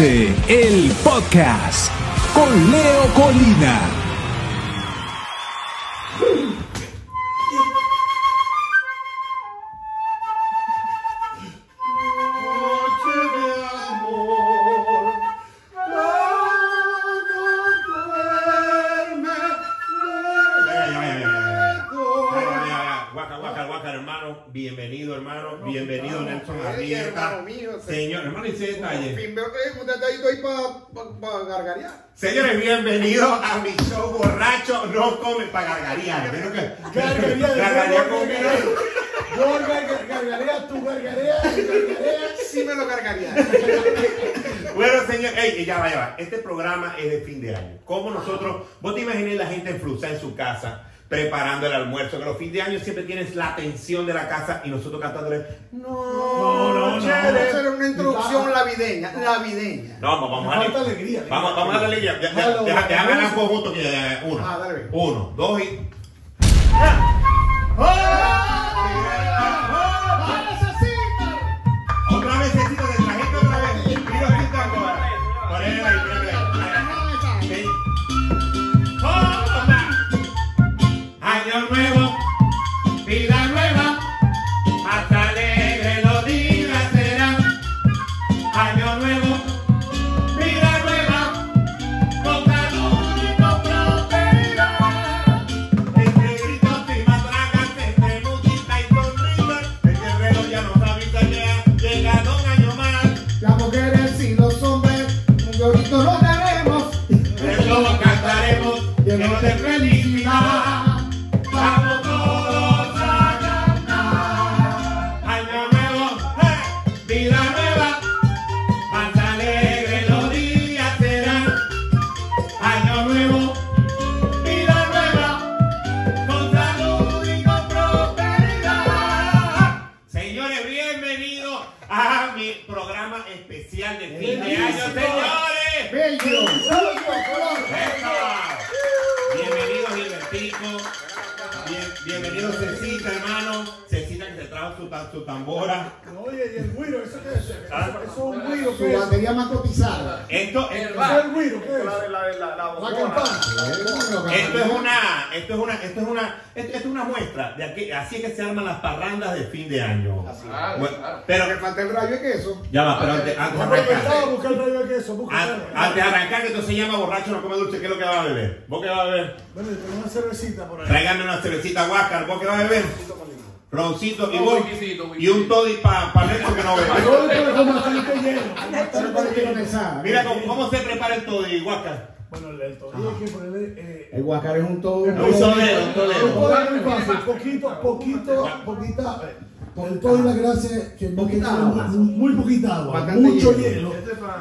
el podcast con Leo Colina. Señores, bienvenidos a mi show borracho. No come para gargarear. ¿Vieron que? Gargarear, Gargarear yo con gargareo. Yo gar- gargareo, tú gargareas. Sí me lo cargaría. Bueno, señor, ey, ya va, ya va. Este programa es de fin de año. Como nosotros, vos te imaginas la gente en Flusa en su casa preparando el almuerzo, que los fines de año siempre tienes la atención de la casa y nosotros cantándole. No, no, Vamos a hacer una introducción navideña. Navideña. No, vamos, a falta alegría. Vamos, vamos a darle alegría. Déjame ganar conjunto que ya- uno. Ah, dale. Uno, dos y. Bueno, pero que falta el rayo de queso. ya va, pero antes, antes de arrancar. empezar a buscar el rollo de queso. busca el An- rollo. Antes de arrancar, que esto se llama borracho no come dulce, ¿qué es lo que va a beber? ¿Vos qué vas a beber? Bueno, tengo una cervecita por ahí. Tráigame una cervecita Huáscar, ¿vos qué vas a beber? Roncito y Un whisky. Y un toddy para pa Nelson que no condensada. Mira cómo, cómo se prepara el toddy, Huáscar. Bueno, el todillo hay que ponerle... eh, El guacar es un todo. Un solero, un solero. todillo es muy fácil. Poquito, poquito, poquita... El todillo la gracia que no agua. muy, poquita agua, Bastante mucho hielo. hielo.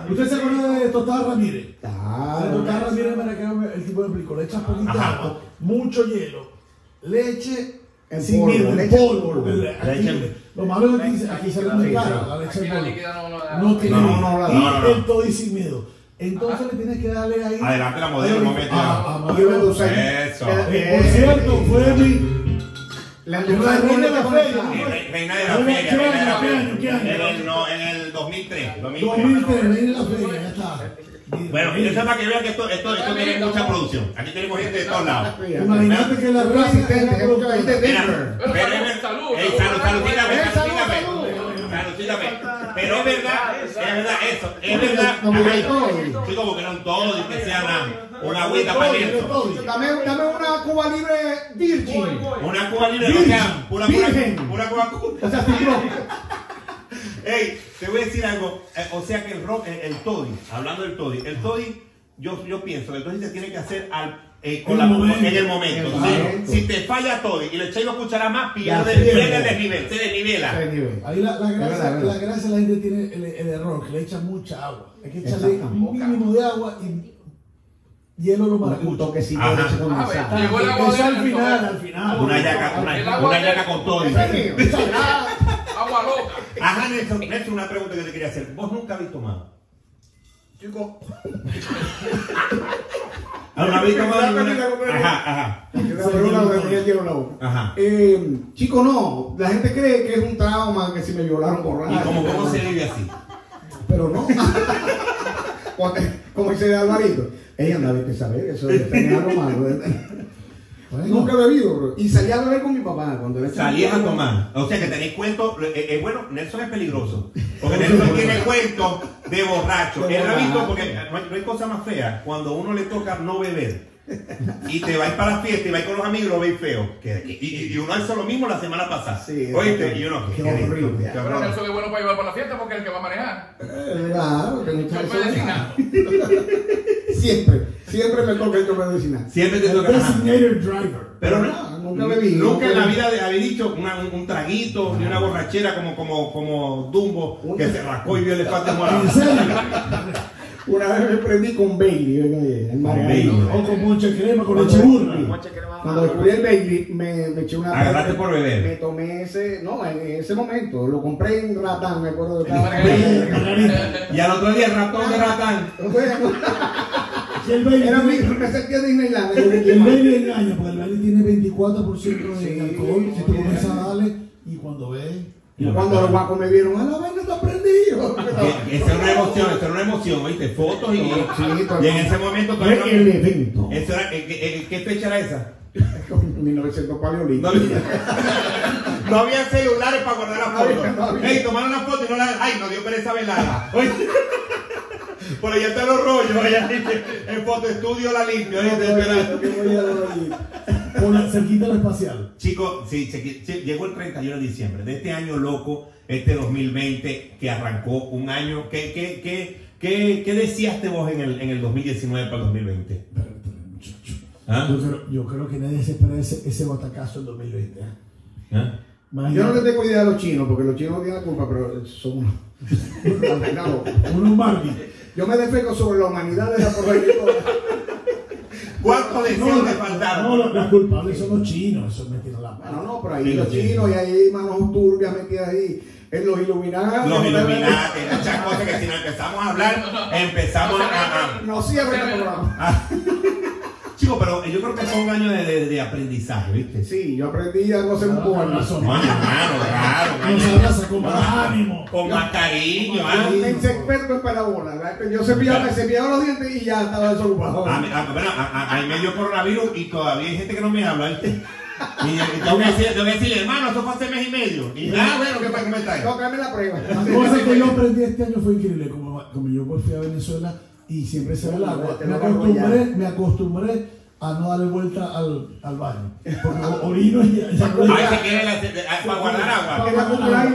¿Usted se acuerda de Tostada Ramírez? De Claro. Tostada Ramírez, para que el tipo de explico, le echas poquita Ajá. agua, mucho hielo, leche En sin polvo, en leche en polvo. Leche. Lo malo es que aquí, aquí sale muy cara la leche en polvo. no, no da. No tiene No, miedo. no, no, y no, no. el toddy sin miedo. Entonces le tienes que darle ahí. Adelante la modelo, un momento. Ah, ah, Y. Eso. Eh, Por cierto, fue mi. La reina de la feria. Re- Reina de la ¿Qué feria? En el, no, en el 2003. 2003. 2003, reina de la feria, ya está. Bueno, y eso es para que vean que esto, esto, esto tiene mucha producción. Aquí tenemos gente de todos lados. Imagínate que la asistente, es un de Denver. Salud. Pero es verdad, es verdad eso, es verdad. Sí, como que no todo, y que sea una, una agüita para eso. Dame, dame una Cuba libre virgin. Una cuba libre, Virgen. pura, Virgen. pura cuba O sea. Ey, te voy a decir algo. eh, o sea que el rock, el, el toddy, hablando del toddy, el toddy, yo, yo pienso que el toddy se tiene que hacer al, eh, con En la- el momento. en el momento. Si te falla toddy y le echáis dos cucharadas más, pierde, se pierde el desnivel, se desnivela. Ahí la, la, gracia, la gracia la gente tiene el, el error, que le echa mucha agua. Hay que echarle un mínimo de agua y hielo lo Un marca. toquecito de leche Ah, condensada. Llegó el agua Eso al final, al final. Una yaca, una, una yaca con mío. Agua loca. Ajá, Nelson, Nelson, una pregunta que te quería hacer. ¿Vos nunca habéis tomado? Chico, Como esa. Ajá, ajá. Que que. Ajá. Eh, chico, no. La gente cree que es un trauma, que si me violaron borracho. ¿Y cómo, cómo se vive así? Pero no. Como dice Alvarito, ella no debe saber eso de tener Nunca he bebido, bro. Y salía a beber con mi papá cuando era Salías a tomar. O sea que tenéis cuentos. eh, eh, bueno, Nelson es peligroso. Porque Nelson tiene cuentos de borracho. Él ha visto porque no hay, no hay cosa más fea cuando uno le toca no beber. Y te vas para la fiesta y vas con los amigos y lo veis feo. Y, y- y uno hizo lo mismo la semana pasada. Sí, Oíste, y uno. qué ¿qué es horrible. Cabrón. Nelson es bueno para llevar para la fiesta porque es el que va a manejar. Eh, Claro, que No muchachos. puede decir nada. Siempre, siempre me toca el que me decina. Siempre te toca. designated driver. Pero No, no, nunca bebí, Nunca en la nunca vida de- había dicho una- un, un traguito ni una borrachera como, como, como Dumbo que se rascó y vio el elefante morado. Una vez me prendí con Bailey, oye, el margarito. Bailey. O con mucha crema, con leche burra. Cuando descubrí el Bailey, me, me eché una. Agarraste por beber. Me tomé ese. No, en ese momento. Lo compré en Ratán, me acuerdo de. Margarita. Y al otro día, ratón de ratán. Y el baby, Era mi. Me sentía Disneyland. el baby engaña, porque el baby tiene 24% de Sí, alcohol. Si tú comienzas a darle, y cuando ves. Y cuando los guacos me vieron, a la vaina está prendido. Que- Esa era una emoción, esa era una emoción, ¿viste? Fotos y, y en ese momento todavía no- el evento. eso era, ¿en qué, fecha era esa? 1900 paleolítico. No, no había celulares para guardar las No no fotos. había. Ey, tomaron una foto y no la. Ay, no dio pereza velada. Por allá están los rollos, allá en foto estudio la limpio. ¿oíste? Por la cerquita del espacial. Chicos, sí, llegó el 31 de diciembre de este año loco, este 2020 que arrancó un año. ¿Qué, qué, qué, qué, qué deseaste vos en el, en el 2019 para el 2020? Espérate, muchacho. ¿Ah? Yo, creo, yo creo que nadie se espera ese, ese batacazo en 2020. ¿eh? ¿Ah? Yo no le tengo idea a los chinos, porque los chinos no tienen la culpa, pero son unos. No, uno Barbie. Yo me defeco sobre la humanidad de la. ¿Cuántos deseos te faltaron? no, los, culpables son los chinos, eso me tiran la No, mano. no, pero ahí los chinos y ahí manos turbias metidas ahí. En los Illuminati. Los Illuminati, muchas cosas que si no empezamos a hablar, empezamos a... No el programa. a- Chicos, pero yo creo que fue un año de, de- de aprendizaje, ¿viste? Sí, yo aprendí a no hacer un Ah, porno. claro. Abraza con más ánimo. Con más cariño, ¿ah? Me hice experto en pelabola. ¿verdad? Yo cepillaba, me cepillaba los dientes y ya estaba desocupado. A, mí- a- bueno, a, a, a mí me dio coronavirus y todavía hay gente que no me habla, ¿viste? Y, y tengo, que decir- tengo que decirle, hermano, eso fue hace mes y medio. Y nada, bueno, ¿qué está? No, tráeme la prueba. La cosa que yo aprendí este año fue increíble. Como, como yo fui a Venezuela y siempre se ve el agua, me acostumbré, me acostumbré a no darle vuelta al, al baño. Porque orino y ya, Ay, se quiere la- se- a- para guardar agua.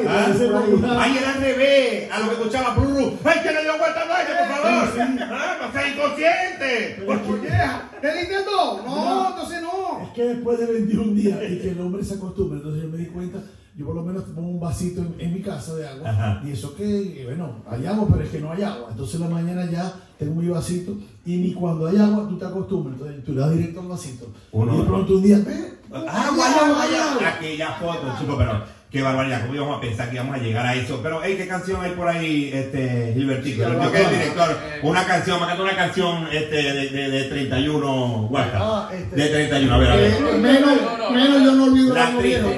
Ah. Ay, era al revés, a lo que escuchaba Bruru. Ay, que le dio vuelta al baño, por favor. Ah, no seas inconsciente. Por tu vieja. ¿Te intentó? No, entonces no. Es que después de 21 días y que el hombre se acostumbra, entonces yo me di cuenta, yo por lo menos pongo un vasito en, en mi casa de agua Ajá. y eso que, bueno, hay agua, pero es que no hay agua. Entonces en la mañana ya tengo mi vasito y ni cuando hay agua tú te acostumbras, entonces tú le das directo al vasito. Uno- y de pronto un día, ve, Ah, vaya, vaya. Aquella foto, chicos, pero qué barbaridad. ¿Cómo íbamos a pensar que íbamos a llegar a eso? Pero, hey, ¿qué canción hay por ahí, este, Gilbertico? Gilbertico, que es el director. Una canción, me canta una canción este, de, de, de 31, Guarda. Ah, este. De 31, a ver, a ver. Eh, menos, menos yo no olvido La la triste.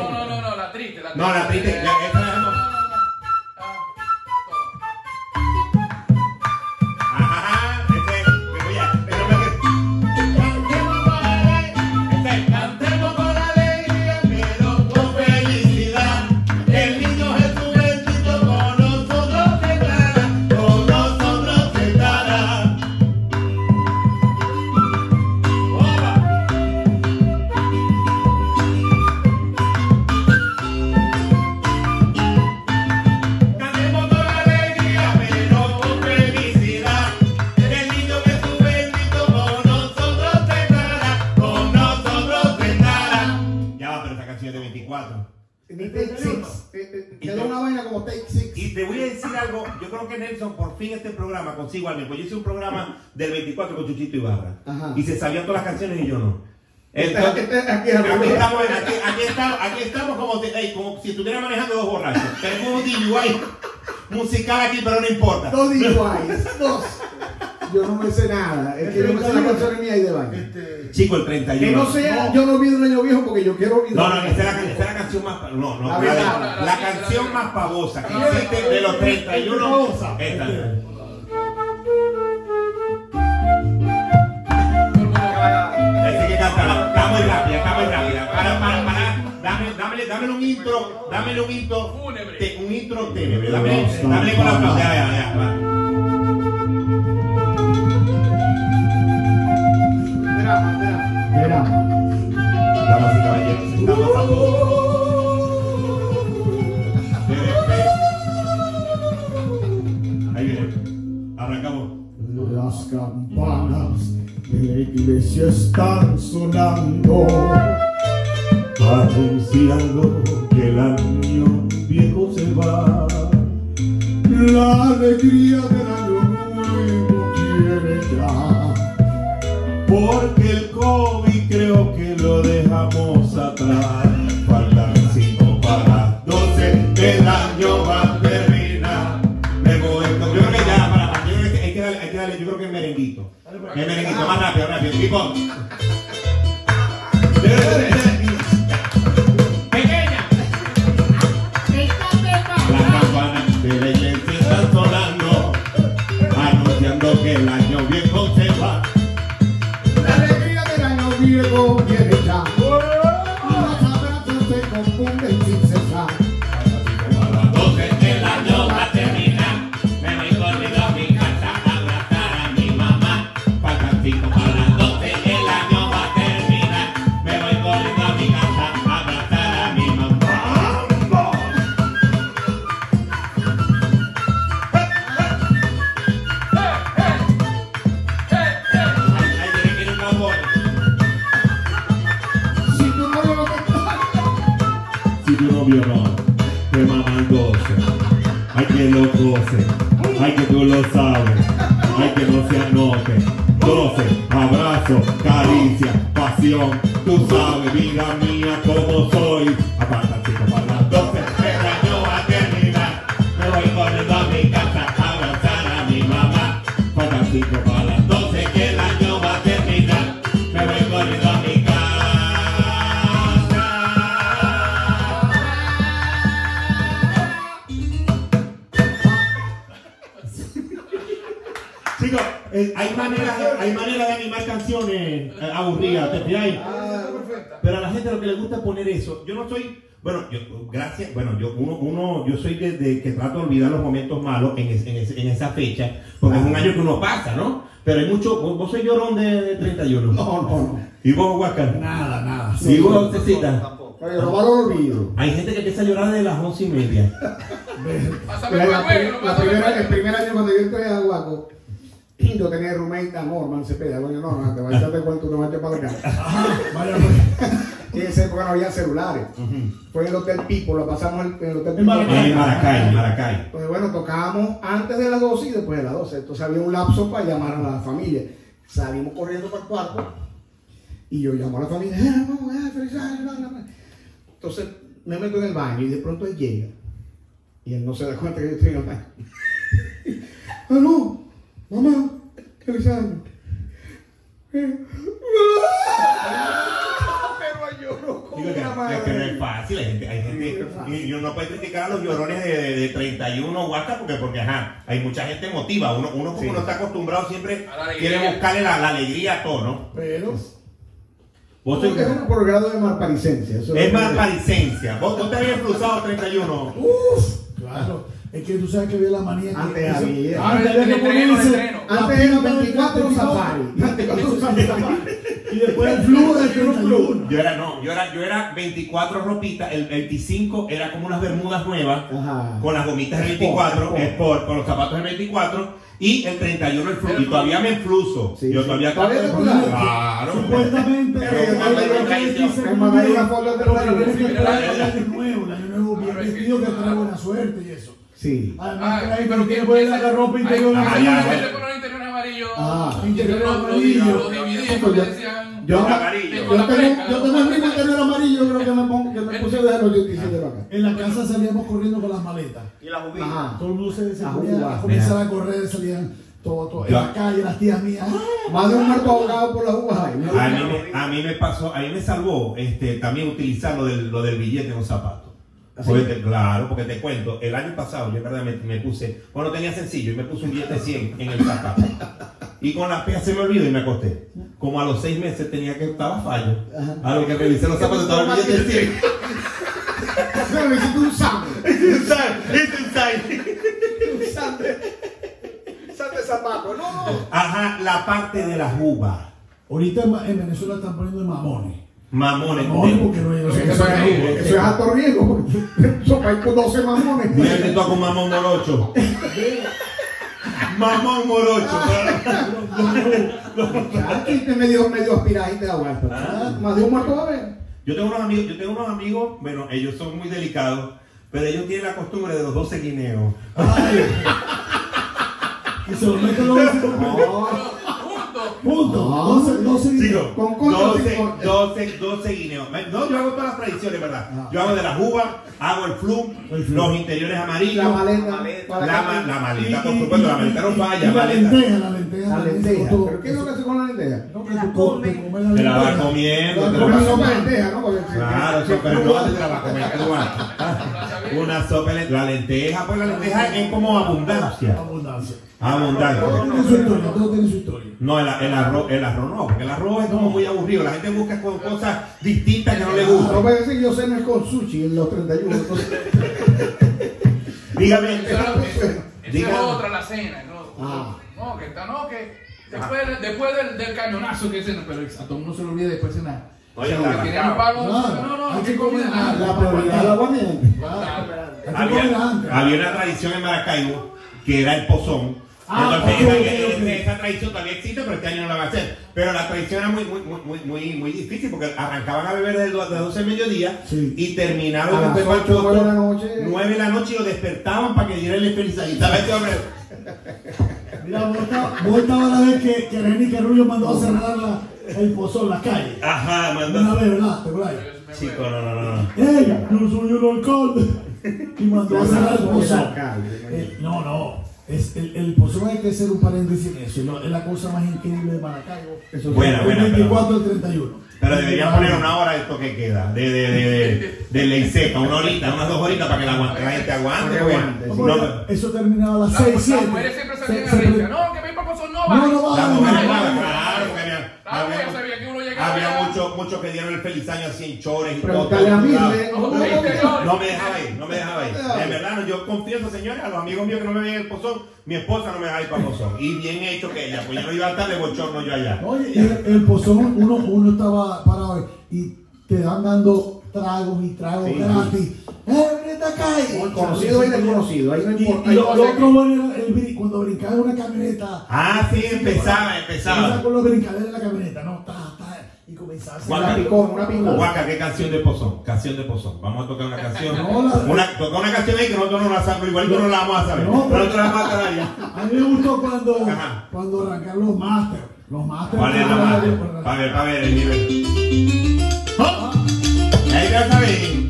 No, la triste. La No, consigo alguien, pues yo hice un programa del 24 con Chuchito Ibarra. Ajá. Y se sabían todas las canciones y yo no. Este- este- aquí estamos, aquí, estamos, aquí estamos como, si- ey, como si estuviera manejando dos borrachos. Tenemos un DUI musical aquí, pero no importa. Dos DUIs. Dos. yo no me sé nada. Es que yo me sé las canciones mías y de baño. Este, Chico, el 31. Que no sea, yo no olvido el año viejo porque yo quiero olvidar. No, no, esta es la, la canción más. No, no, La la, la- la canción más pavosa que La existe de los 31. Pavosa. Esta. Está muy rápida, está muy rápida. Para, para, para. Dame, dámele, dámele un intro, dámele un intro. Te- un intro ténebre. Dámele, dámele con la flauta. Ya, ya, ya. va. Damas y caballeros, estamos a punto. Ahí viene. Arrancamos. Las campanas la iglesia están sonando. Anunciando que el año viejo se va. La alegría del año nuevo quiere ya. Porque el COVID creo que lo dejamos atrás. Merenguito. El merenguito, más rápido, rápido. Tipo. Fecha, porque es un año que uno pasa, ¿no? Pero hay mucho, vos, vos sois llorón de, de 31. No, no, no. ¿Y vos, Huáscar? nada, nada. ¿Y vos, Cecita? No lo olvido. Hay gente que empieza a llorar de las once y media. Pásame La, el la, primera, el primer año cuando yo entré a Guaco, yo tenía roommate a Norman Cepeda. Coño, no, no, te voy a echar de cuento, te voy a echar para acá. Ajá, vaya Y en esa época no había celulares. Fue en el Hotel Pipo, lo pasamos en el Hotel En Pipo. Maracay. En Maracay, Maracay. Pues bueno, tocábamos antes de las 12 y después de las 12. Entonces había un lapso para llamar a la familia. Salimos corriendo para el cuarto y yo llamo a la familia. "Eh, vamos, eh, feliz año, bla, bla, bla". Entonces me meto en el baño y de pronto él llega. Y él no se da cuenta que yo estoy en el baño. ¡Aló! ¡Mamá! ¡Feliz año! Lloro como Digo una es que no es madre. fácil, hay gente, hay gente, Sí, no es fácil. y uno no puede criticar a los llorones de, de, de 31 guacas porque, porque ajá, hay mucha gente emotiva, uno, uno como Sí. no está acostumbrado siempre quiere buscarle la, la alegría a todo, ¿no? Pero, Vos sois- es un por grado de malparicencia. eso es lo más que- paricencia, vos, vos te habías cruzado 31. uff, claro. Es que tú sabes que había la manía que. Antes eso- había. Antes entreno. la Antes era pinta del 24 24, safari. 24 safari. Y después el flujo del 31. Yo era, no, yo era, yo era 24 ropitas, el 25 era como unas bermudas nuevas, Ajá. con las gomitas del Sport, 24, sport. sport, con los zapatos del 24, y el 31 el flujo. Y todavía me enfluso. Sí, yo sí. todavía. Claro. Supuestamente, Pero nuevo, el año nuevo bien vestido que trae buena suerte y eso. Sí. Además, Ah, pero que dar la ropa interior Ah, amarilla. poner interior amarillo. Ah, interior Lo- lo- amarillo. Lo dividí porque yo- de amarillo. Yo tengo, yo tengo el mismo interior amarillo, creo que me, pongo, que me puse desde los 87 de acá. En la casa salíamos corriendo con las maletas. Y la bobina. Ajá. Todo el mundo se, ponía guau. a correr, salían todo, todo. Yo- En la calle, las tías mías. ¡ah! Más de un muerto ahogado por las uvas. A mí, me, a mí me pasó, a mí me salvó este, también utilizar lo del, lo del billete en los zapatos. ¿Ah, Porque sí? te- claro, porque te cuento, el año pasado yo en verdad me, puse, bueno tenía sencillo y me puse un billete de 100 en el zapato. Y con las peas se me olvidó y me acosté. Como a los seis meses tenía que estaba fallo. Ajá. A lo que revisé los zapatos estaba el billete de 100. Se me hiciste un sangre. It's inside. Un sangre. Sangre de zapato. No. Ajá, la parte de las uvas. Ahorita en Venezuela están poniendo mamones. Mamones. Mamones porque no hay Eso, eso es, eso es alto riesgo. Eso hay con 12 mamones. Mira que toca un mamón morocho. mamón morocho. Aquí te medio, medio aspirado y te aguanta. Ah. Más de un muerto va a haber. Yo tengo unos amigos, yo tengo unos amigos, bueno, ellos son muy delicados, pero ellos tienen la costumbre de los 12 guineos. Ay. Y se lo meten los. No. Punto. No. 12, 12 Sigo. Con concha, 12, sin concha. 12, 12 guineos. No, yo hago todas las tradiciones, ¿verdad? Ah. Yo hago de las uvas, hago el flum, El flum. los interiores amarillos, La maleta. la, ma- la maleta, por supuesto, la maleta no falla, La maleta. lenteja, la lenteja. La lenteja. ¿Pero qué es lo que hace con la lenteja? No, que tú comes la Te la vas comiendo, La te la Una vas comes sopa de comiendo. lenteja, ¿no? Porque- Claro, que- no te la vas a comer. Una sopa, de- la lenteja, pues la lenteja es como abundancia. Abundancia. Abundancia. Todo tiene su historia, todo tiene su historia. No, el, el arroz, el arroz no, porque el arroz es como muy aburrido. La gente busca con cosas distintas que no le No gustan. puede decir que yo cené con sushi en los 31. entonces- Dígame. Esa es Dígame. otra, la cena. No, Ah. no que está, no, que después, después del, del cañonazo que cena, pero a todo mundo se le olvida después cenar. Oye, Claro. no, no, Hay no, que comer nada. La prioridad la antes. había una tradición en Maracaibo que era el pozón. Ah, Entonces, ok, esa, ok, ok. esa tradición todavía existe, pero este año no la van a hacer. Pero la tradición era muy, muy, muy, muy, muy, difícil porque arrancaban a beber desde las 12 del mediodía Sí. y terminaron A las después ocho, para nueve de la noche. 9 de la noche y lo despertaban para que diera el felicidad. Y estaba este hombre. Mira, vos estabas la vez que, que René Carrullo mandó a cerrar la, el pozón, la calle. Ajá, Una mandó. vez, ¿verdad? ¿Te acuerdas? Chico, no, no, no. no. ¡Ey! Yo soy el alcalde. Y mandó a cerrar el pozón. Eh, no, no. Es, el, el pozón hay que hacer un paréntesis en eso. ¿no? Es la cosa más increíble de Maracaibo. Eso. Buena, El buena, 24 al 31. Pero deberían poner una hora de esto que queda, de, de, de, de, de ley seca, una horita, unas dos horitas para que la, aguante- la gente aguante. Para eso terminaba a las La- 6, Las 7. mujeres siempre salían a reír. No, que mi papá son no No, no va. Ah, había, Ah, había, sabía que uno llegaba había allá. muchos muchos que dieron el feliz año así en chores y todo. A mí. todo. No, me dejaba ir, no me dejaba ir. De verdad, yo confieso, señores, a los amigos míos que no me ven el pozón, mi esposa no me dejaba ir para el pozón. Y bien hecho que ella, pues yo no iba a estar de bochorno yo allá. Oye, el, el pozón, uno, uno estaba parado y te dan dando tragos y tragos Sí. gratis. ¡Eh, Conocido y desconocido, ahí no importa. y lo, Ahí lo no sé otro bueno era el cuando brincaba en una camioneta. Ah, sí, empezaba, Empezaba empezaba. con los brincaderos en la camioneta, ¿no? Ta, ta, y comenzaba a Una picón, una picón. Guaca, ¿qué canción de pozón? Canción de pozón. Vamos a tocar una canción. No, la- Una, toca una canción ahí que nosotros no la sabemos, igual que no la vamos a saber. No, pero- nosotros la vamos a saber ya. A mí me gustó cuando, Ajá. cuando arrancaron los masters. Los masters. ¿Cuál es la Para ver, para ver el nivel. ¡Oh! Ahí ya saben.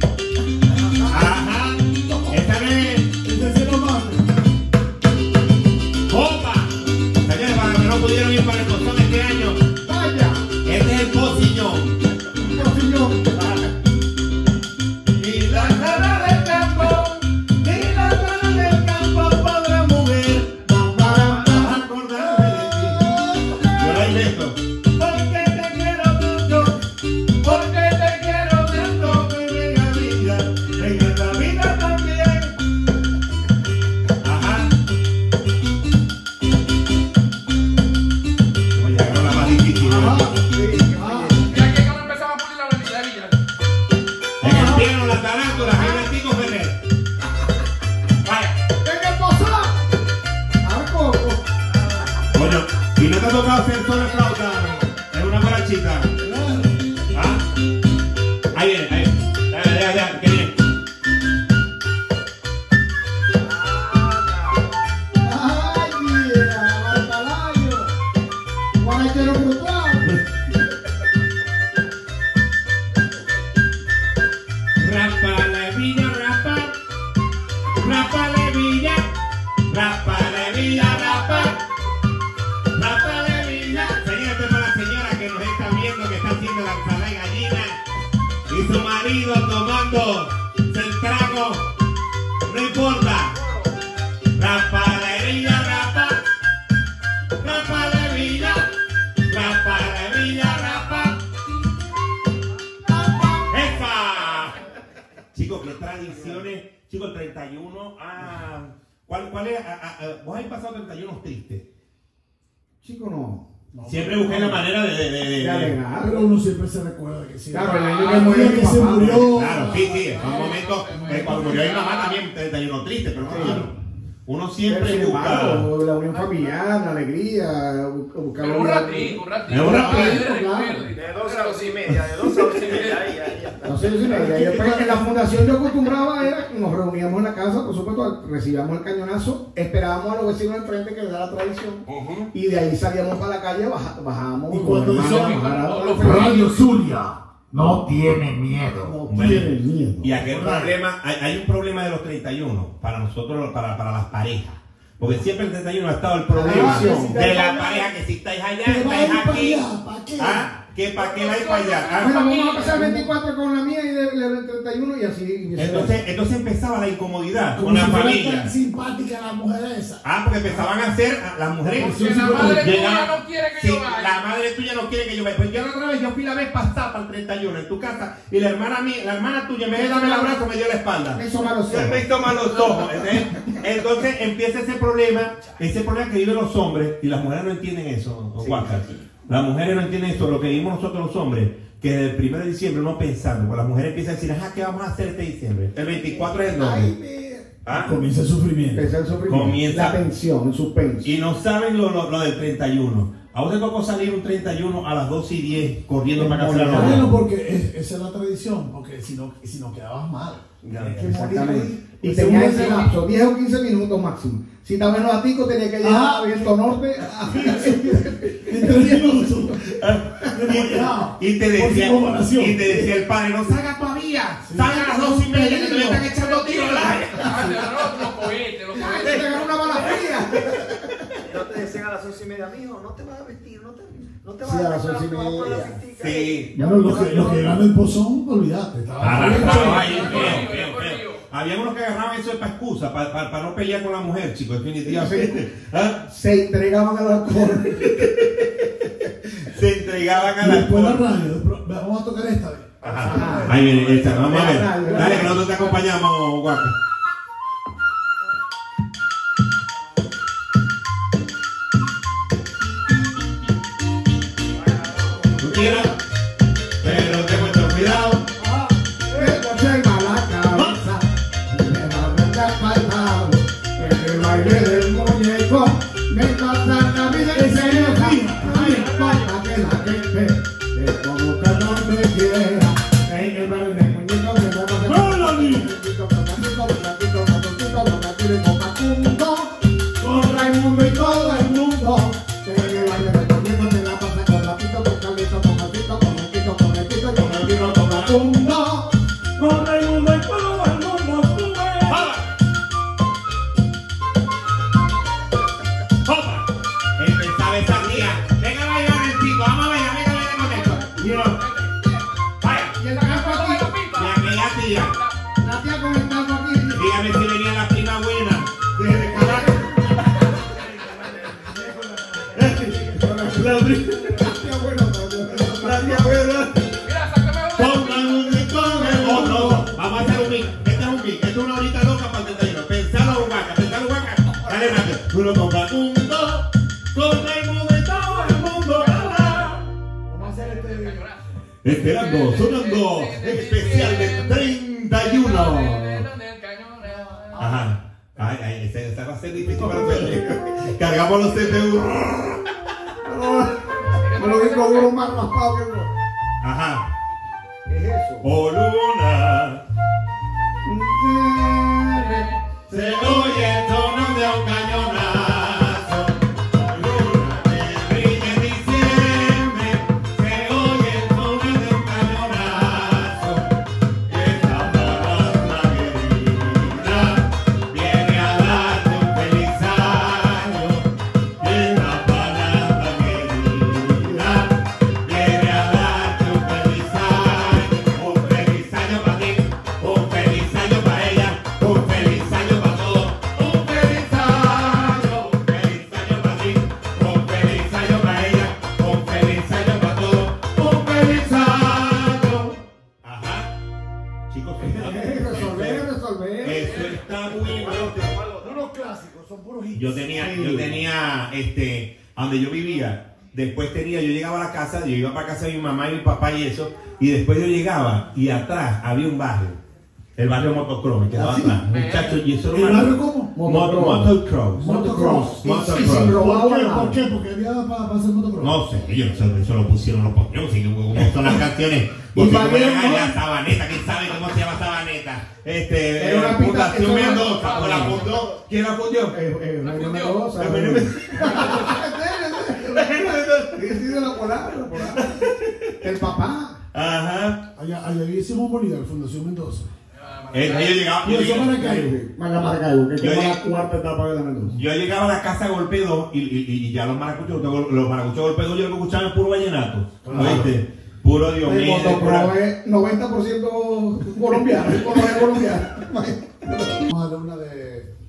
Tradiciones. Chicos, el 31. Ah, ¿cuál, cuál es? Ah, ah, ah, ¿Vos habéis pasado 31 tristes? Chico, no. Siempre busqué la manera de. de, de- de- De alegrar. Pero uno siempre se recuerda que sí. Claro, el año Ah, que murió el mi que se papá. murió. Claro, sí, sí, es un momento. eh, cuando murió mi mamá también 31 triste, pero claro, uno siempre sin busca. la unión familiar, la alegría, bu- buscar un ratito, un ratito. Es un ratito, claro. De dos a dos y media, de dos a dos y media, ahí, sí, no, en la fundación yo acostumbraba era que nos reuníamos en la casa, por supuesto, recibíamos el cañonazo, esperábamos a los vecinos del frente que les da la tradición, y de ahí salíamos para la calle, baja- bajábamos. Y cuando Radio Zulia no tiene miedo. No Bueno, tienen miedo. Y aquel problema, hay, hay un problema de los 31 para nosotros, para, para las parejas. Porque siempre el 31 ha estado el problema Ah, de la pareja, que si estáis allá, estáis para aquí. allá, ¿para qué? ¿Ah? ¿Que para qué va a ir para allá? Ah. Bueno, vamos a pasar el 24 con la mía y el el 31 y así. y. Entonces, entonces empezaba la incomodidad Como con la si familia. tan simpática la mujer esa. Ah, porque empezaban a hacer a las mujeres. Porque la madre tuya no quiere que sí, yo vaya. La madre tuya no quiere que yo vaya. Pues yo la otra vez, yo fui la vez pasada para el 31 en tu casa y la hermana mía, la hermana tuya, en vez de darme el abrazo, me dio la espalda. Me hizo malos ojos. me toma los ojos. ¿entendés? Entonces empieza ese problema, ese problema que viven los hombres, y las mujeres no entienden eso, Huáscar. Las mujeres no entienden eso, lo que vivimos nosotros los hombres, que desde el 1 de diciembre no pensando, porque las mujeres empiezan a decir, ajá, ¿qué vamos a hacer este diciembre? El 24 es el Ay, nombre. mira. ¿Ah? Comienza el sufrimiento. Empezó el sufrimiento. Comienza. La tensión, el suspenso. Y no saben lo, lo, lo del 31. A usted tocó salir un 31 a las 12 y 10 corriendo para casa de la novia. Bueno, porque es- esa es la tradición, porque si no, si no quedabas mal. Ya, Exactamente. Y hombre ese se- lapso, 10 o 15 minutos máximo. Si estaba en los aticos, tenía que llegar Ah. a Viento Norte. Minutos. Y, te decía, y te decía el padre, no salga todavía, salga a las 12 y media que te me están echando tiros al aire. Ah, los cohetes, los Te cohetes. una bala fría. No te decían a las once y media, mijo, no te vas a vestir, no te, no te vas Sí, a las once y media. Sí. Los que, llegan del pozón, olvídate. estaba- ahí, Había unos que agarraban eso para excusa, para, para, para no pelear con la mujer, chicos, definitivamente. ¿Ah? Se entregaban al alcohol. Se entregaban a Y la después la radio. Vamos a tocar esta. Ajá. Ahí viene esta, vamos a ver. Dale, que nosotros te acompañamos, guapo. La casa, yo iba para casa de mi mamá y mi papá y eso, y después yo llegaba y atrás había un barrio, el barrio Motocross, ¿Ah, sí? atrás, muchachos, y eso ¿El era barrio cómo? Moto- Motocross. Motocross. Y- Motocross. y ¿Por qué? nada. ¿Por qué? Porque había para hacer motocross. No sé, ellos eso lo pusieron los así que como son las canciones. Y Porque como la sabaneta, ¿quién sabe cómo se llama sabaneta? Este, Era una eh, Fundación Mendoza, ¿o la fundó? ¿Quién la fundió? Eh, eh, La fundió. cosa. La polar. El papá. Ajá. Allá, allá Simón Bolívar, Fundación Mendoza. Eh, yo llegaba, yo Yo. Yo a la casa golpe 2 y, y, y ya los maracuchos, los maracuchos golpe 2 yo lo que escuchaba es puro vallenato. ¿Oíste? Puro motocross pura- es 90% colombiano, es colombiano colombiano. Vamos a darle una de.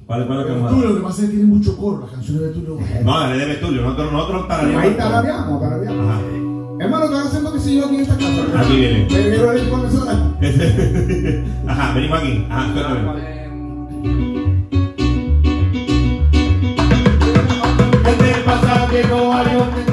¿Cuál, cuál es lo que Tulio, lo que pasa es que tiene mucho coro, las canciones de Tulio. No, dale de Betulio, nosotros, nosotros tarareamos. Ahí tarareamos, tarareamos. Ajá. Hermano, están haciendo que si yo aquí en esta casa. Aquí viene. Me quiero ir con eso. Ajá, venimos aquí. Ajá. ¿Qué te pasa, viejo? Algo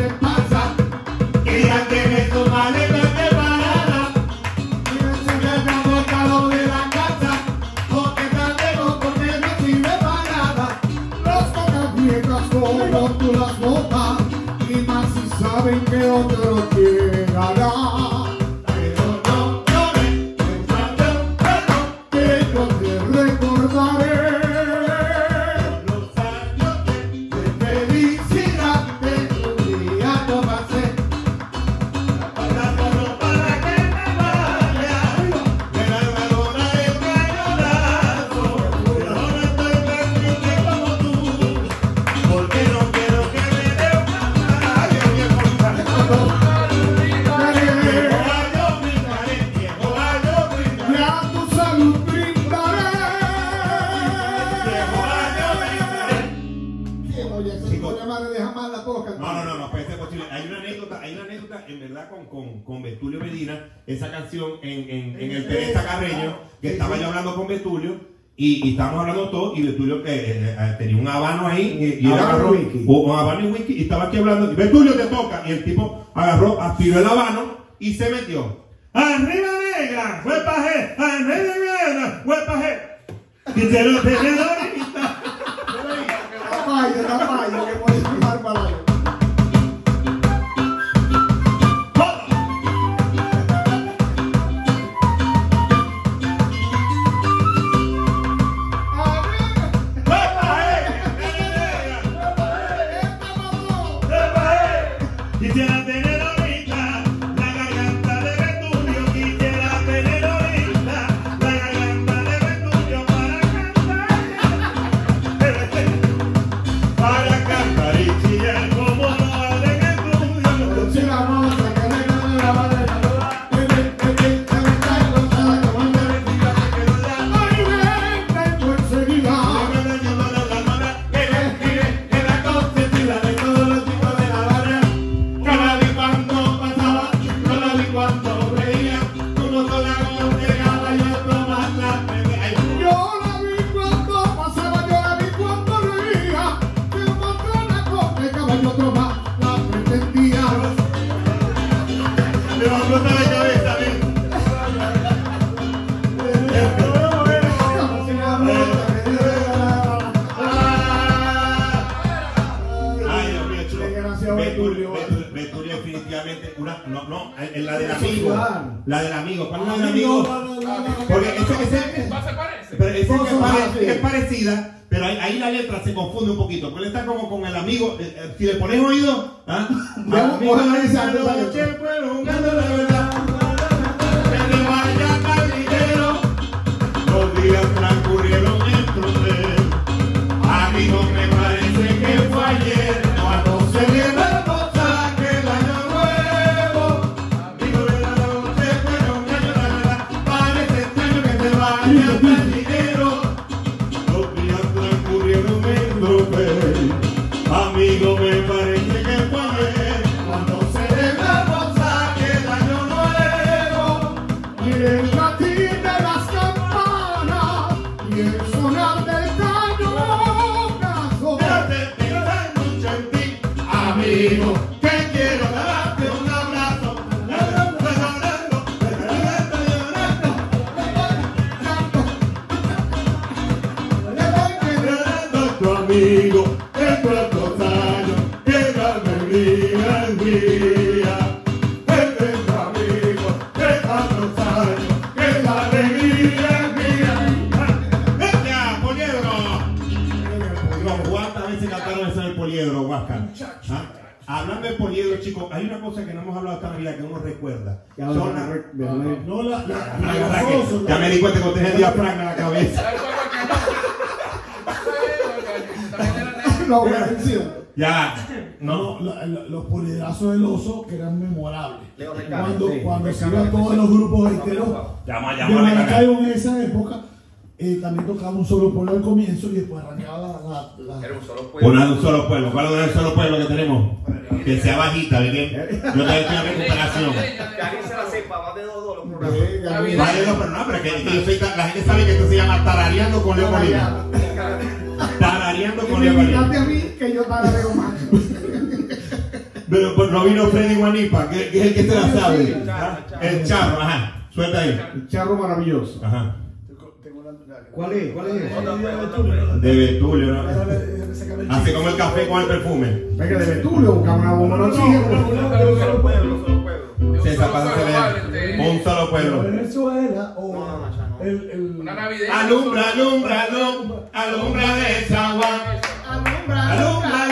hablando con Betulio, y, y estábamos hablando todo, y Betulio que eh, eh, tenía un habano ahí, y, y Habano agarró y whisky. o- un habano y whisky, y estaba aquí hablando, y Betulio te toca, y el tipo agarró, aspiró el habano, y se metió. ¡Arriba negra! ¡Fue paje! ¡Arriba negra! ¡Fue paje! Quisiera tener ahorita. Vaya, la una, no, no, en la del amigo. La del amigo, ¿cuál es la del amigo? Porque ese, ¿No se parece? pero Todos que pare- es parecida, pero ahí, ahí la letra se confunde un poquito. Porque él está como con el amigo. eh, eh, si le pones oído, ¿ah? Vamos, Amigo ojalá de hay una cosa que no hemos hablado esta Navidad que uno recuerda. Ya, Son ya, ya, No, la, la, la- ¿verdad los que- osos, Ya la- me di cuenta que usted el diafragma en la cabeza. No. Ya, No, no. la- la- los poliedrazos del oso que eran memorables. Leo Ricardo, Cuando, sí. cuando se iban todos los grupos enteros Llama, de llama a Maracaibo en esa época, eh, también tocaba un solo pueblo al comienzo y después arrancaba la, la, la- Era un solo pueblo. Una un solo pueblo. ¿Cuál es el solo pueblo que tenemos? Que sea bajita, ¿verdad? Yo todavía estoy en recuperación. Que alguien se la sepa, va de dos dos los programas. Vale, no, pero no, pero que, que yo soy, ta- la gente sabe que esto se llama tarareando con Leo Molina. Tarareando con Leo Molina. a mí que yo tarareo más. Pero pues, no vino Freddy Guanipa, que, que es el que se la sabe. El charro, ajá. Suelta ahí. El charro maravilloso. Ajá. ¿Cuál es? ¿Cuál es? De Betulio, ¿no? Así como el café con el perfume. Venga, de Betulio, buscamos una bomba. Un solo pueblo, un solo pueblo. Se ve. este, Un solo pueblo. Venezuela o No, no, ya no. el, el, Una navideña. Alumbra, alumbra, alumbra, alumbra de Zaguán. Alumbra, Alumbra, alumbra,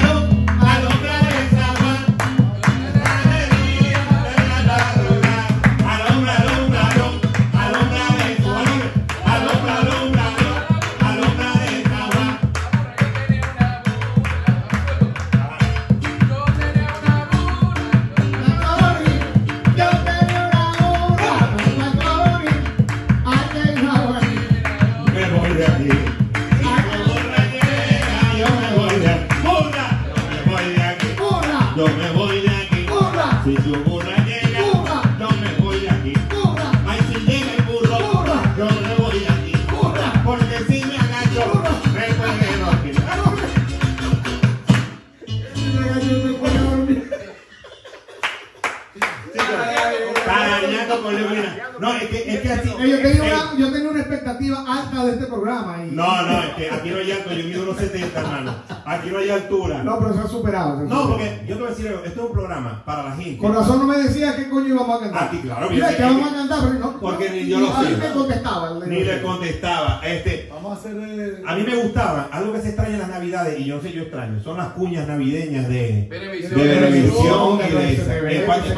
No, es que, es que así. Eh, Yo tenía, eh, una, yo tenía una expectativa alta de este programa. Y, No, no, es que aquí no hay alto. Yo mido unos 70, hermano. Aquí no hay altura. No, pero se ha superado. se ha No, superado. porque yo te voy a decir algo. Esto es un programa para la gente. Con razón no me decía qué coño íbamos a cantar. Aquí, claro, Mira, bien, que vamos a cantar, pero no. Porque ni yo lo a mí sé. me contestaba. Ni le contestaba. Este, Vamos a hacer el, a mí me gustaba algo que se extraña en las navidades y yo no sé yo extraño. Son las cuñas navideñas de, Benevisión. de Benevisión y de de esa. ¿En cuánto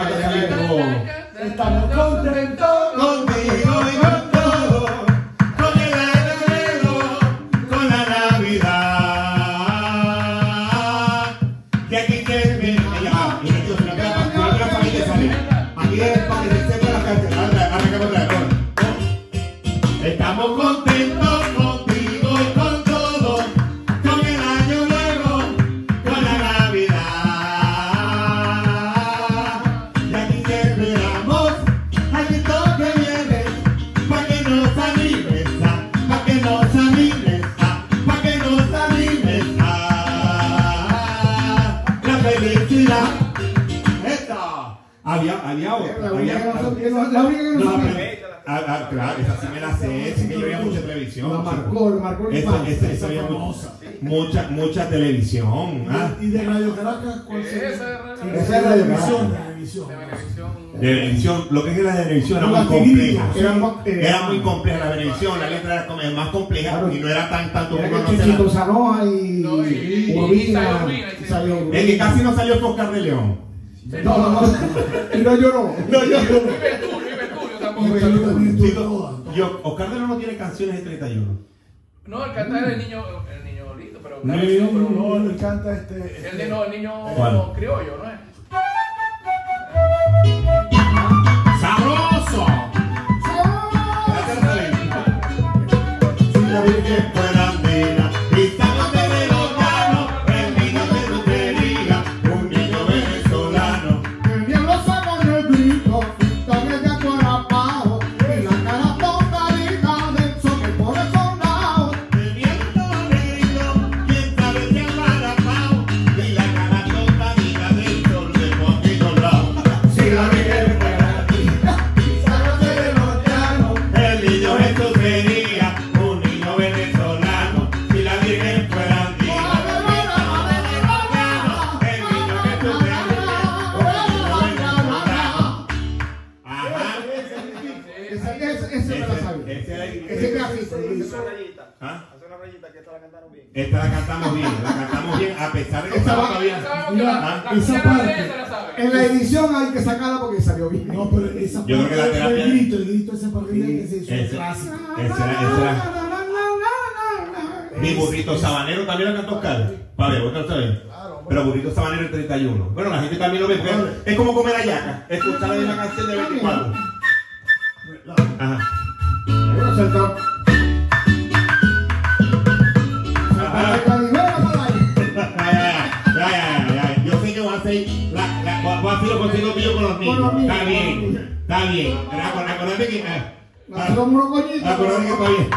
Estamos contentos. Contigo y con La única que no sabía- ah, ah, claro, esa sí me la sé, sí que yo veía mucha televisión. La marcó, la marcó el Esa, infancia. esa, esa había famosa. mucha, mucha televisión. ¿ah? Y de Radio Caracas, ¿cuál Esa es Radio Esa es Radio televisión, Caracas. televisión. De Benevisión. Lo que es la televisión era muy compleja. Era más- eh, Era muy compleja la televisión, la letra era como- más compleja Claro. y no era tan tanto como que no se Chichito la- Sanoa y No, y- y- y Urbina. salió Urbina, y salió salió- Es que casi no salió Oscar de León. No, no, no. Y no lloró. No, yo- Y Mercurio, y Mercurio tampoco. Yo, Oscar de no tiene canciones de 31. No, el cantar era el niño, el niño lindo, pero. No, pero no, no, le canta este. El, este- de- no, el niño ¿Cuál? criollo, ¿no es? ¡Sabroso! Si Esta la cantamos bien, la cantamos bien, a pesar de que Esta estaba todavía. Mira, esa parte. esa. En la edición hay que sacarla porque salió bien. No, pero esa Yo creo que la parte terapia- del grito, el grito que se hizo era- ese era- Mi burrito sabanero también la cantó Oscar. Para ver, otra vez. Pero burrito sabanero el 31. Bueno, la gente también lo ve. porque Es como comer la yaca. Escuchar la misma canción de 24. Ajá. Bueno, saltó. Ajá. Niños, Está bien, está bien. Acor- Acordate que. ah, coñitos. Acordate que está bien.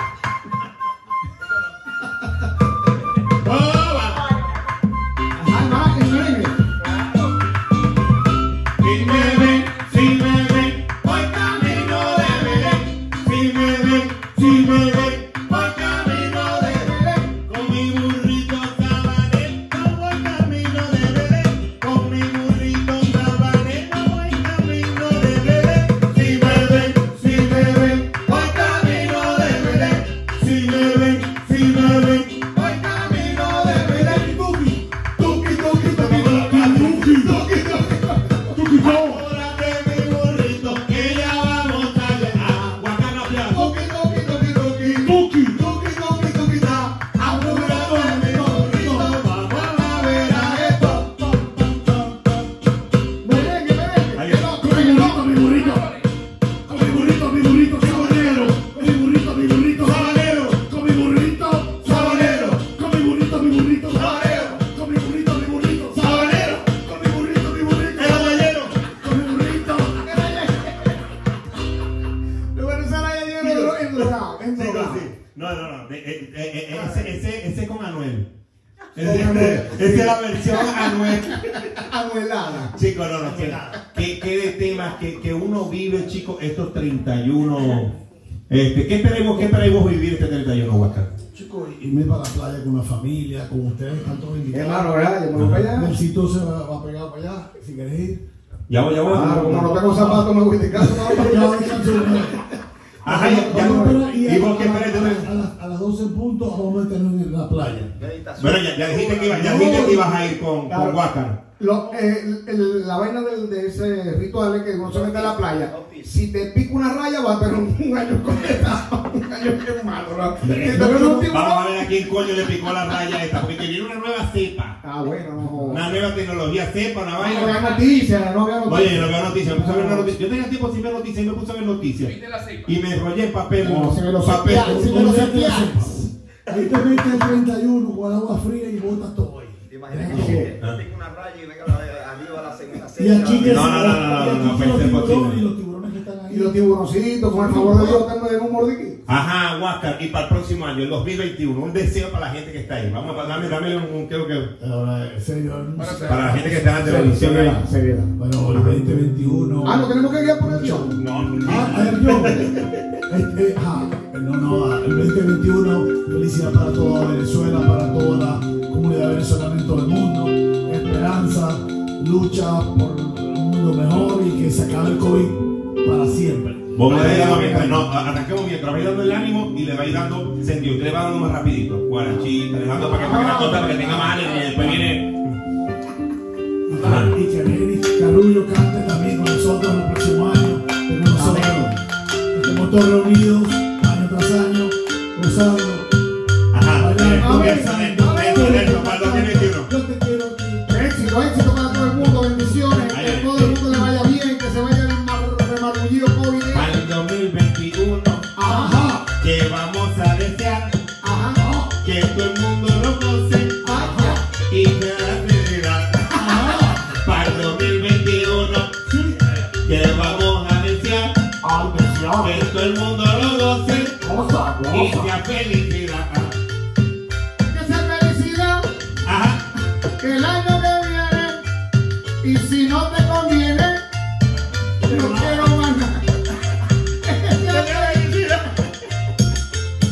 Malo, ¿no? Vamos a ver a quién coño le picó la raya esta, porque viene una nueva cepa. Ah, bueno, no. Una nueva tecnología cepa, una No había vaina. noticias, no Oye, noticias. yo no veo noticias, me puse a ver. Yo tenía tiempo sin ver noticias y me puse a ver noticias. Y me enrollé en papel. No, se me lo papel. sepia- se me lo sepia. Ahí te metes el 31 con agua fría y botas todo ahí. ¿Te imaginas que una raya y venga la- arriba la segunda Y aquí que No, se- no, no, no, y aquí no, no, que puede los ser tiburones posible. y los tiburones que están ahí. Y los tiburoncitos, con el favor de Dios, que me den un mordiquito. Ajá, Huáscar, y para el próximo año, el 2021, un deseo para la gente que está ahí. Vamos a dame, dame un, un- creo que sé. para la gente que está en la televisión. Bueno, el 2021. Ah, no tenemos que guiar por el show. No, no, Ah, a ver, yo. Este, ajá, no, no, el 2021, felicidad para toda Venezuela, para toda la comunidad venezolana en todo el mundo. Esperanza, lucha por un mundo mejor y que se acabe el COVID para siempre. Vos me dando mientras, no, arranquemos mientras vais dando el ánimo y le vais dando sentido. Usted le va dando más rapidito. Guarachita, le dando para que, que la cosa, para que tenga más ánimo y después viene. Ajá. Y que Nelly Carullo cante también con nosotros el próximo año. Que con nosotros estemos todos reunidos año tras año, gozando. Ajá, felicidad. que sea felicidad Ajá. el año que viene y si no te conviene, no quiero más nada.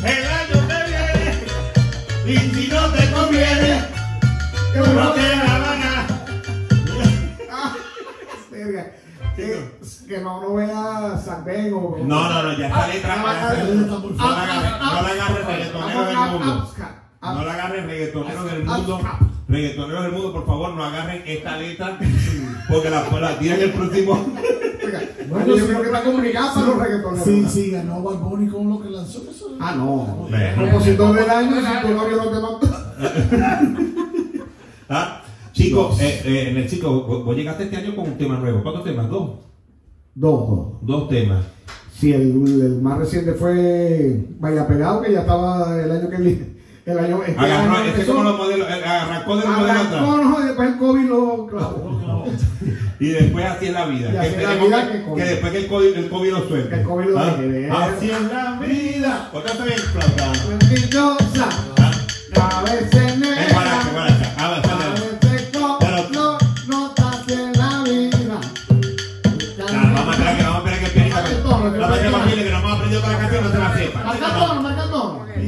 El año que viene, y si no te conviene, no te la van a. Ah. Que, que no, no o. No, no, no, ya esta letra. Ah, ah, esta- ah, No la agarre, no agarre reggaetonero del mundo. Ah, No la agarren reggaetoneros del mundo. Reggaetoneros del mundo, por favor, no agarren esta letra. Porque la, la tiran el próximo. Bueno, yo creo que está comunicada para los reggaetoneros. Sí, sí, ganó Bad Bunny con lo que lanzó. Eso. Ah, no. Compositor del año, si tu novio no te. Ah, Chicos, eh, eh, en el chico, vos, vos llegaste este año con un tema nuevo. ¿Cuántos temas? Dos. Dos, dos. Temas. Sí, el, el más reciente fue Vaya Pegado, que ya estaba el año que viene. El año, este Agarró, año este empezó. como los modelos, arrancó del modelo atrás. No, después el COVID lo clavó. Y después así es la vida. Que, así es la esperemos vida que, que COVID. que después que el COVID, el COVID lo suelte. Que el COVID lo Ah, Así es la vida. Otra. Mentirosa, a veces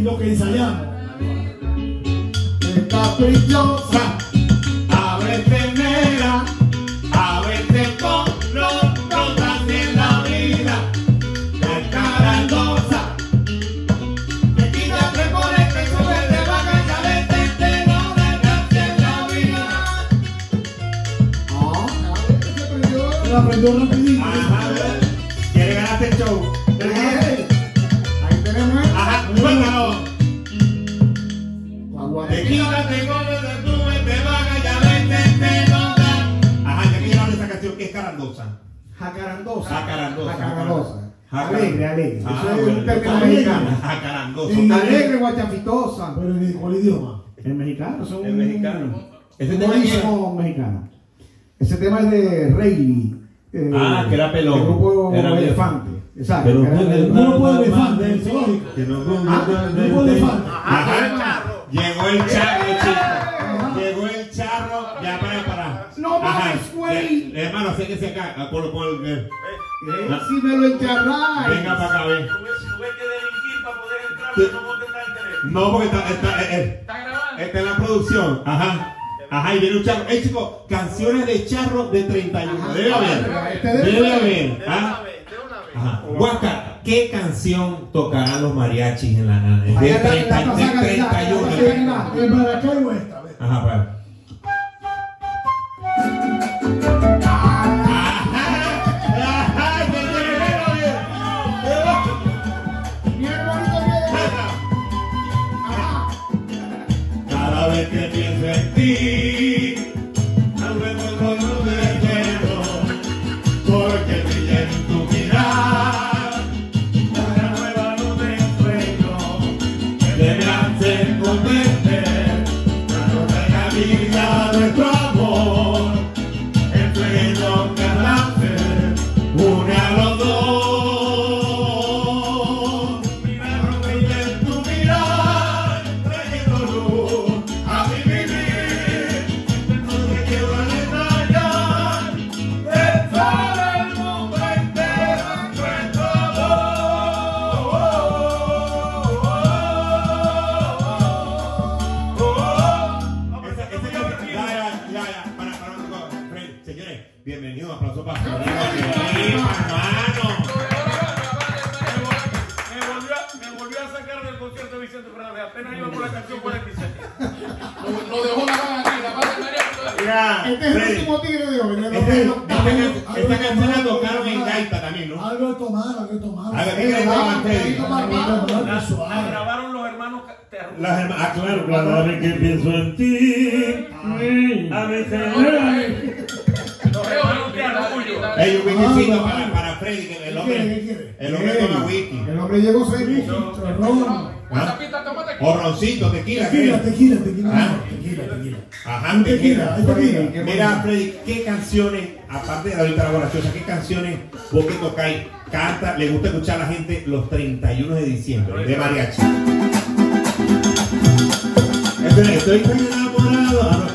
lo que ensayamos. Es caprichosa, A veces negra, a veces con los notas en la vida. Descarandosa. Que quita trepones, que sube de vaca y a veces te no dejas en la vida. Ah, se prendió. Él aprendió rapidito. Jacarandosa. Jacarandosa. Jacarandosa. Alegre, alegre. Ah, Eso es bueno. un término Alegre. mexicano. Jacarandosa. Sí. Alegre, guachafitosa. Pero en cuál idioma. El mexicano, son Es mexicano. Ese tema modismo mexicano. Ese tema es de Rayleigh. eh, Ah, que era pelón. El grupo Era. Elefante. Exacto. Pero- El grupo de elefantes, el zoológico. Que no- Ah, grupo de elefantes. Ajá. Llegó el charro, güey. Ya, Hermano, acérquese acá. ah, Por, por, eh, Eh, Si me lo enterráis. venga para acá, ven. Tuve que delinquir para poder entrar, pero no contestar el teléfono. No, porque está, está, eh, eh, Está grabando. está en la producción. Ajá. Ajá, y viene un charro. Eh, chico, canciones de charro de 31. Ajá. Debe haber. Debe haber. ¿ah? una vez, de una vez. Ajá. Huaca, ¿qué canción tocarán los mariachis en la en la- 30 en la de plaza 31? Galería. El Maracaibo esta. ve. Ajá, para. Esta, canción la tocaron en gaita también, ¿no? Algo de tomar, algo de tomar. A ver, grabaron los hermanos. Las hermanas, ah, claro, claro. Cada vez que pienso en ti, a veces. Los hermanos Terrullo. Ah, para, para Freddy, que el hombre, el hombre toma whisky. El hombre llegó. Ron. O roncito, tequila, Tequila, tequila, tequila. Ah. Tequila, tequila. Ajá, Tequila, tequila. hay tequila. Mira, Freddy, ¿qué canciones, aparte de la ahorita la borrachera, qué canciones vos que tocáis, canta, le gusta escuchar a la gente los 31 de diciembre de mariachi? Estoy, estoy tan enamorado.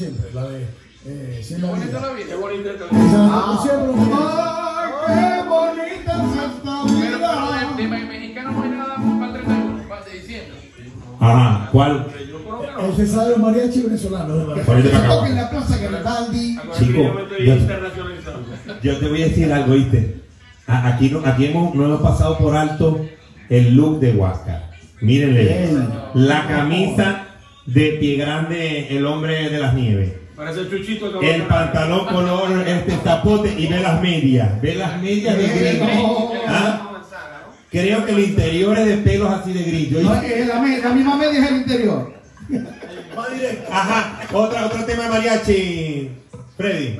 Siempre. La de eh, Qué la bonita la vida. vida. Qué bonita esta Esa la Ah. toco siempre. ¡Ay, qué bonita es esta Pero, pero vida! de, de me- mexicano no hay nada para el 31, para de diciembre. Ajá, ¿cuál? Yo creo que no. Él se sabe mariachi venezolano. en la plaza Garibaldi. Chico, Yo te voy a decir algo, ¿viste? Aquí, no, aquí hemos, no hemos pasado por alto el look de Huáscar. Mírenle. La camisa de pie grande, el hombre de las nieves. Parece el chuchito que El pantalón color este zapote y ve las medias. Ve las medias de grillo. ¿Ah? Creo que el interior es de pelos así de. No, es la, la misma media es el interior. Ajá, otra, otro tema de mariachi. Freddy.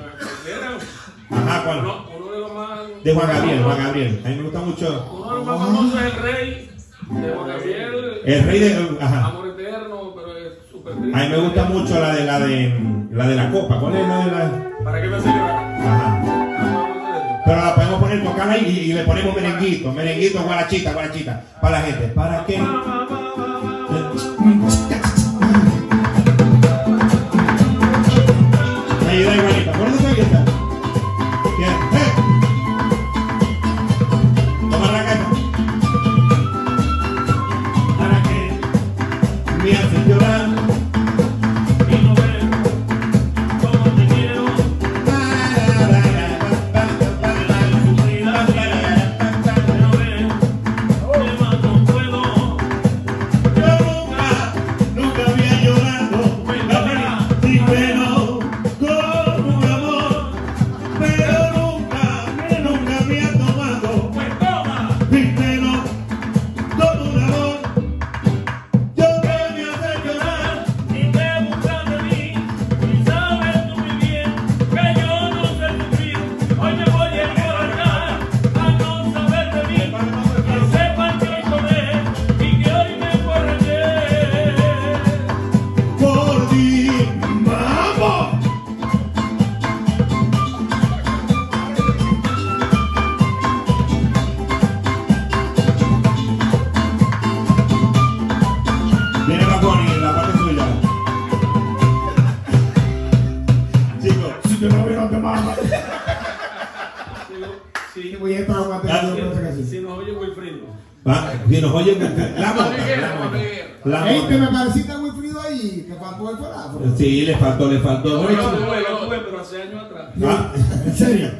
Ajá, ¿cuál? Uno, uno de los más. De Juan Gabriel, Juan Gabriel. A mí me gusta mucho. Uno de los más famosos es el rey de Juan Gabriel. El rey de. Ajá. Amor eterno, pero A mí me gusta mucho la de la de la de la copa. ¿Cuál es la de la? ¿Para qué me llorar? Ajá. Pero la podemos poner tocarla y, y le ponemos merenguito, merenguito, guarachita, guarachita. Para la gente. ¿Para qué? le faltó, le faltó. No, no, no, no, pero hace años atrás. Ah, ¿En serio?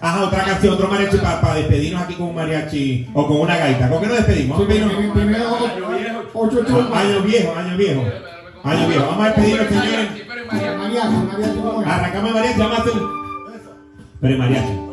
Ajá, otra canción, otro mariachi para, despedirnos aquí con un mariachi o con una gaita. ¿Con qué nos despedimos? Primero, ocho chupas. Ah, año viejo, año viejo. Año viejo. Vamos a despedirnos, señores. Mariachi, mariachi. Arrancamos mariachi, vamos a hacer. Pero mariachi.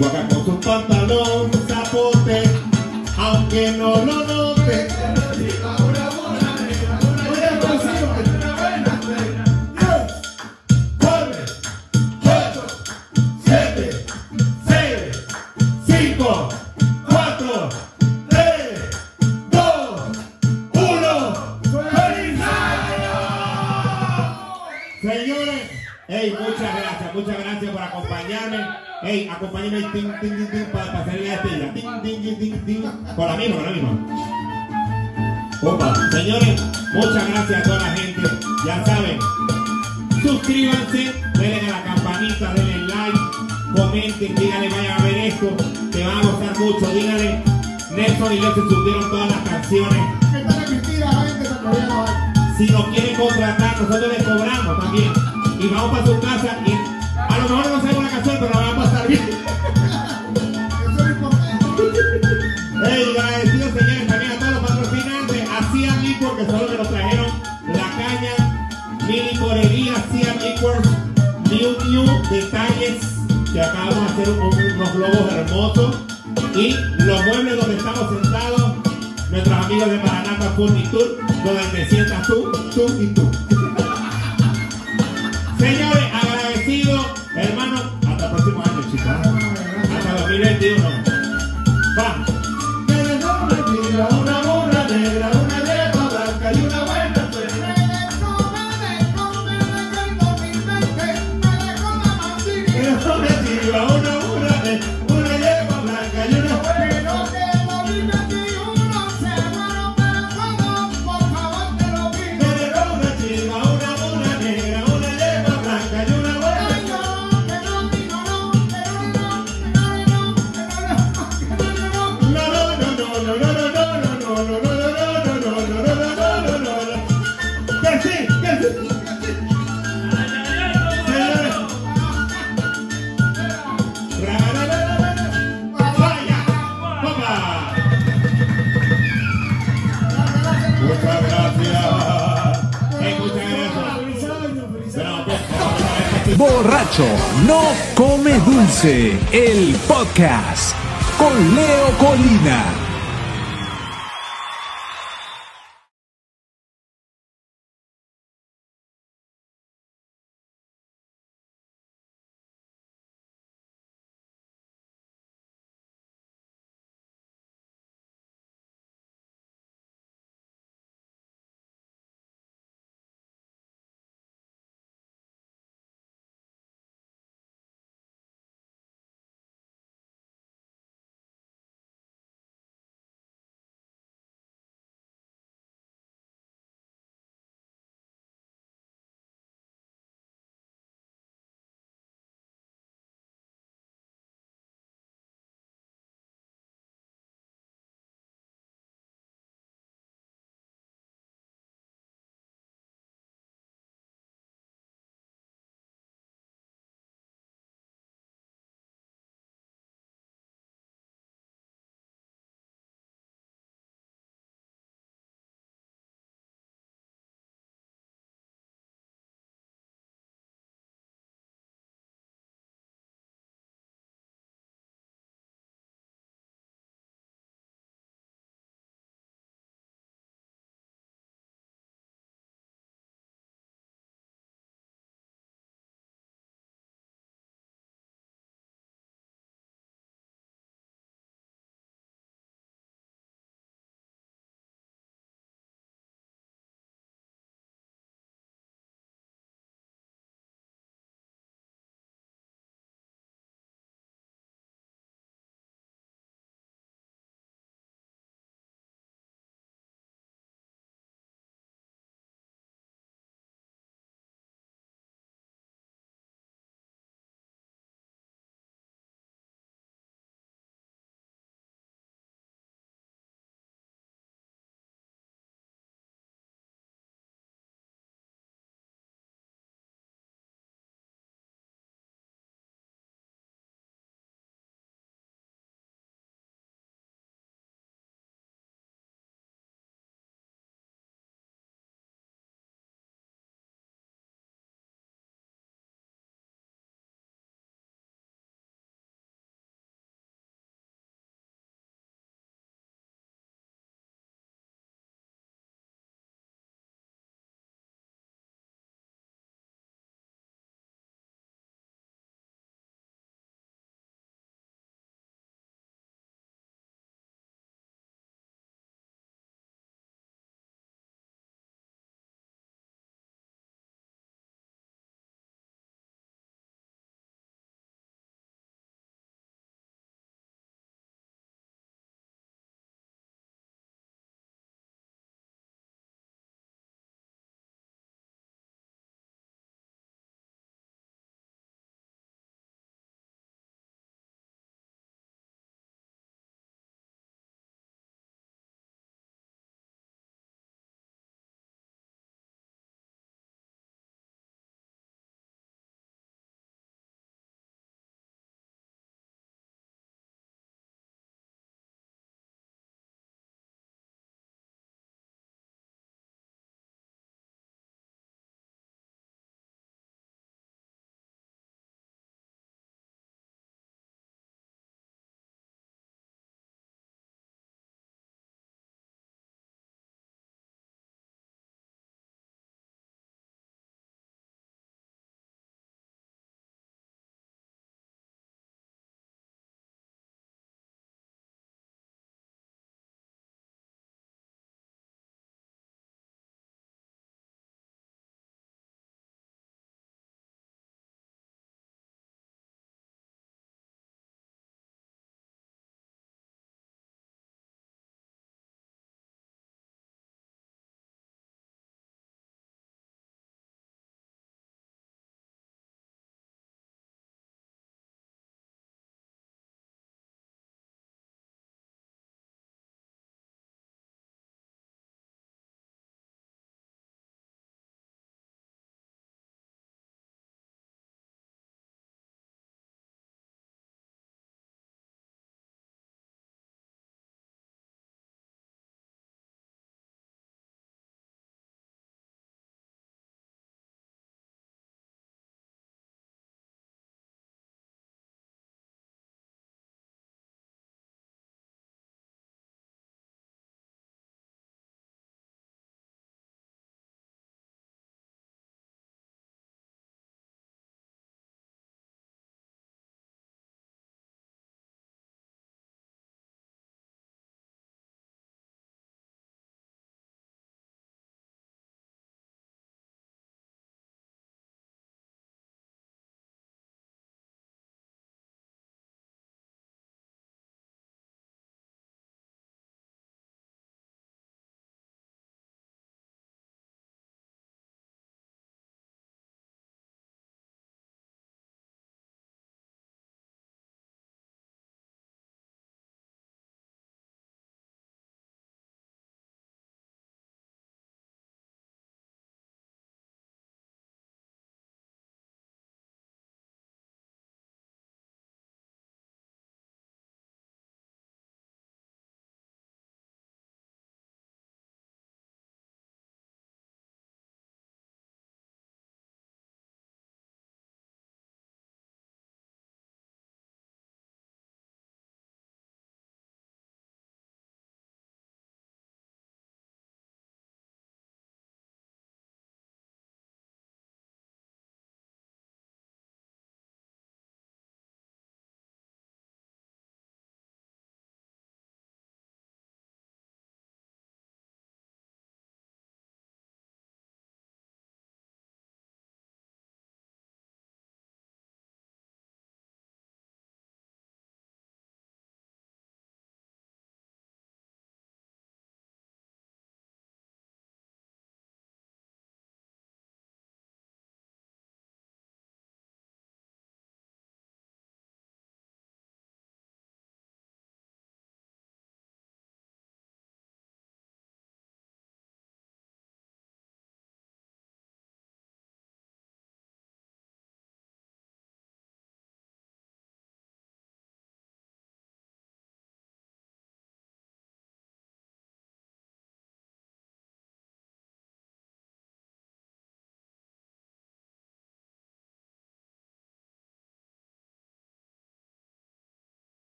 Guarda a mão do pano Muchas gracias a toda la gente. Ya saben, suscríbanse, denle a la campanita, denle like, comenten, díganle, vayan a ver esto, te van a gustar mucho. Díganle, Nelson y yo se subieron todas las canciones. Si nos quieren contratar, nosotros les cobramos también. Y vamos para su casa No come dulce, el podcast con Leo Colina.